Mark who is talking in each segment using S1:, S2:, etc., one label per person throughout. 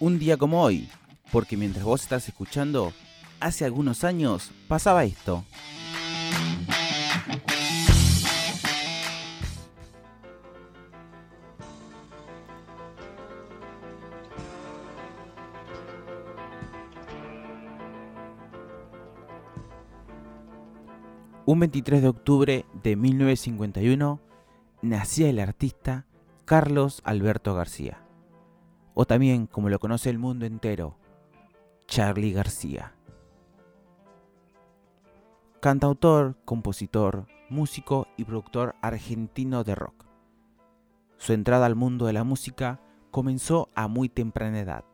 S1: un día como hoy, porque mientras vos estás escuchando, hace algunos años pasaba esto. Un 23 de octubre de 1951 nacía el artista Carlos Alberto García, o también como lo conoce el mundo entero, Charlie García. Cantautor, compositor, músico y productor argentino de rock. Su entrada al mundo de la música comenzó a muy temprana edad.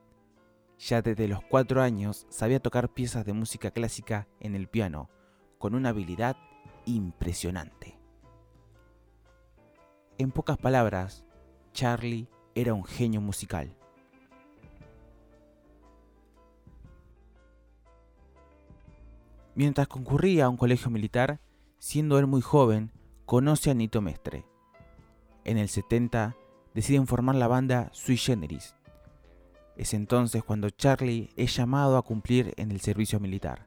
S1: Ya desde los cuatro años sabía tocar piezas de música clásica en el piano, con una habilidad impresionante. En pocas palabras, Charlie era un genio musical. Mientras concurría a un colegio militar, siendo él muy joven, conoce a Nito Mestre. En el 70 deciden formar la banda Sui Generis. Es entonces cuando Charlie es llamado a cumplir en el servicio militar,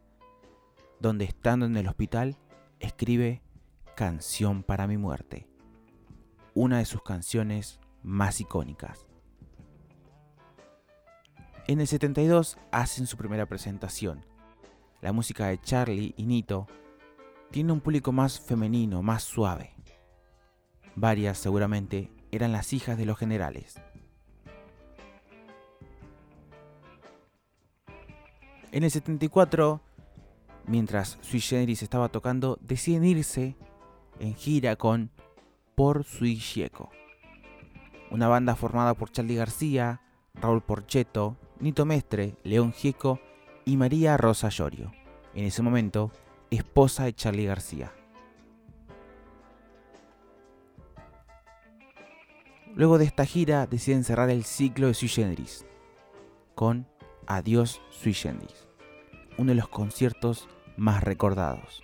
S1: donde estando en el hospital escribe Canción para mi muerte, una de sus canciones más icónicas. En el 72 hacen su primera presentación. La música de Charlie y Nito tiene un público más femenino, más suave. Varias seguramente eran las hijas de los generales. En el 74, mientras Sui Generis estaba tocando, deciden irse en gira con Por Sui una banda formada por Charlie García, Raúl Porcheto, Nito Mestre, León Gieco y María Rosa Llorio, en ese momento esposa de Charlie García. Luego de esta gira deciden cerrar el ciclo de Sui Generis con Adiós Sui Generis, uno de los conciertos más recordados.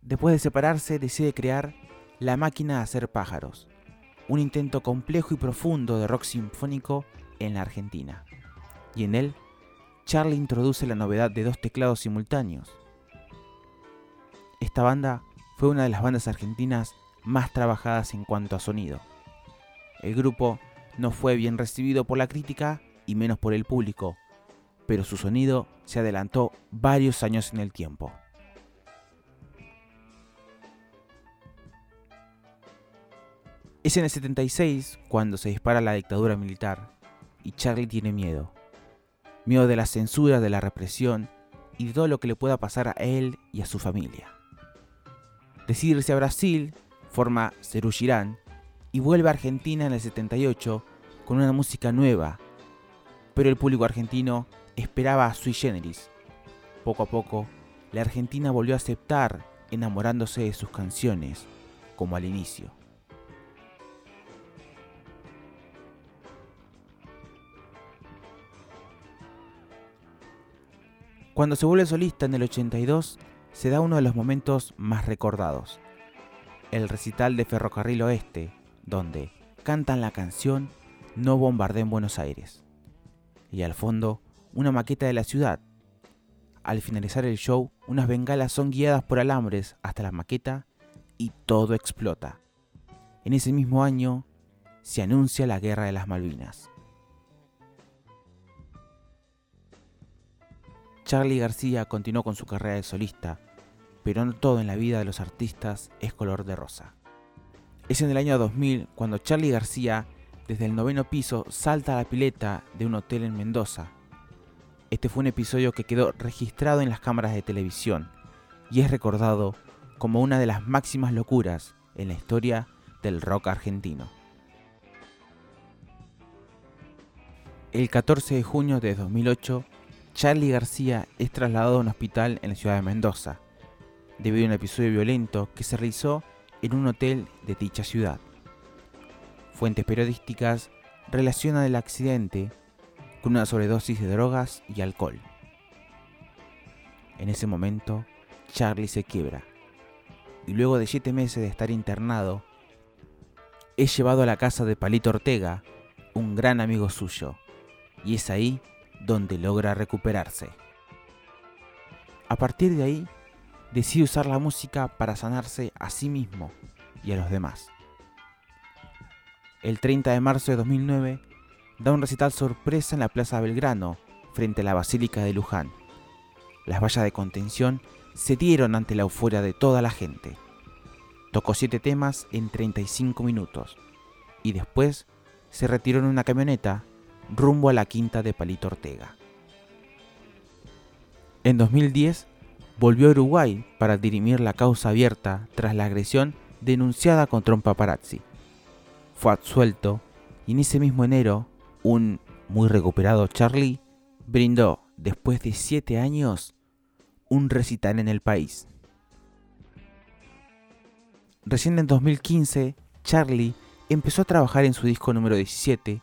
S1: Después de separarse, decide crear La máquina de hacer pájaros, un intento complejo y profundo de rock sinfónico en la Argentina. Y en él, Charlie introduce la novedad de dos teclados simultáneos. Esta banda fue una de las bandas argentinas más trabajadas en cuanto a sonido. El grupo no fue bien recibido por la crítica y menos por el público, pero su sonido se adelantó varios años en el tiempo. Es en el 76 cuando se dispara la dictadura militar y Charlie tiene miedo. Miedo de la censura, de la represión y de todo lo que le pueda pasar a él y a su familia. Decide irse a Brasil, forma Cerú Girán y vuelve a Argentina en el 78 con una música nueva, pero el público argentino esperaba a Sui Generis. Poco a poco, la Argentina volvió a aceptar enamorándose de sus canciones, como al inicio. Cuando se vuelve solista en el 82, se da uno de los momentos más recordados, el recital de Ferrocarril Oeste, donde cantan la canción No bombardé en Buenos Aires, y al fondo una maqueta de la ciudad. Al finalizar el show, unas bengalas son guiadas por alambres hasta la maqueta y todo explota. En ese mismo año se anuncia la Guerra de las Malvinas. Charlie García continuó con su carrera de solista, pero no todo en la vida de los artistas es color de rosa. Es en el año 2000 cuando Charlie García, desde el noveno piso, salta a la pileta de un hotel en Mendoza. Este fue un episodio que quedó registrado en las cámaras de televisión y es recordado como una de las máximas locuras en la historia del rock argentino. El 14 de junio de 2008, Charlie García es trasladado a un hospital en la ciudad de Mendoza, debido a un episodio violento que se realizó en un hotel de dicha ciudad. Fuentes periodísticas relacionan el accidente con una sobredosis de drogas y alcohol. En ese momento, Charlie se quiebra y luego de siete meses de estar internado, es llevado a la casa de Palito Ortega, un gran amigo suyo, y es ahí donde logra recuperarse. A partir de ahí, decide usar la música para sanarse a sí mismo y a los demás. El 30 de marzo de 2009, da un recital sorpresa en la Plaza Belgrano, frente a la Basílica de Luján. Las vallas de contención se dieron ante la euforia de toda la gente. Tocó siete temas en 35 minutos y después se retiró en una camioneta rumbo a la quinta de Palito Ortega. En 2010 volvió a Uruguay para dirimir la causa abierta tras la agresión denunciada contra un paparazzi. Fue absuelto y en ese mismo enero un muy recuperado Charlie brindó, después de siete años, un recital en el país. Recién en 2015, Charlie empezó a trabajar en su disco número 17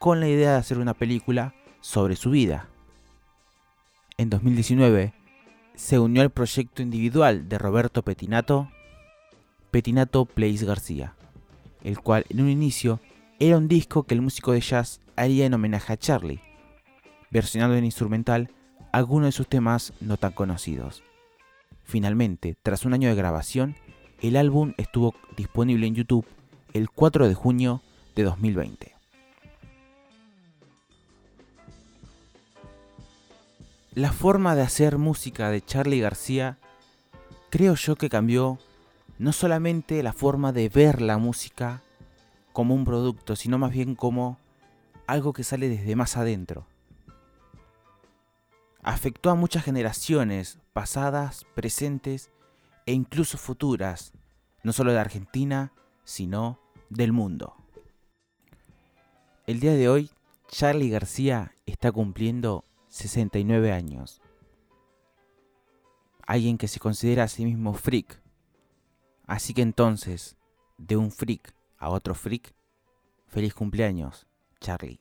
S1: con la idea de hacer una película sobre su vida. En 2019, se unió al proyecto individual de Roberto Petinato, Petinato Plays García, el cual en un inicio era un disco que el músico de jazz haría en homenaje a Charlie, versionando en instrumental algunos de sus temas no tan conocidos. Finalmente, tras un año de grabación, el álbum estuvo disponible en YouTube el 4 de junio de 2020. La forma de hacer música de Charlie García creo yo que cambió no solamente la forma de ver la música como un producto, sino más bien como algo que sale desde más adentro afectó a muchas generaciones pasadas, presentes e incluso futuras, no solo de Argentina, sino del mundo. El día de hoy, Charlie García está cumpliendo 69 años. Alguien que se considera a sí mismo freak. Así que entonces, de un freak a otro freak, feliz cumpleaños, Charlie.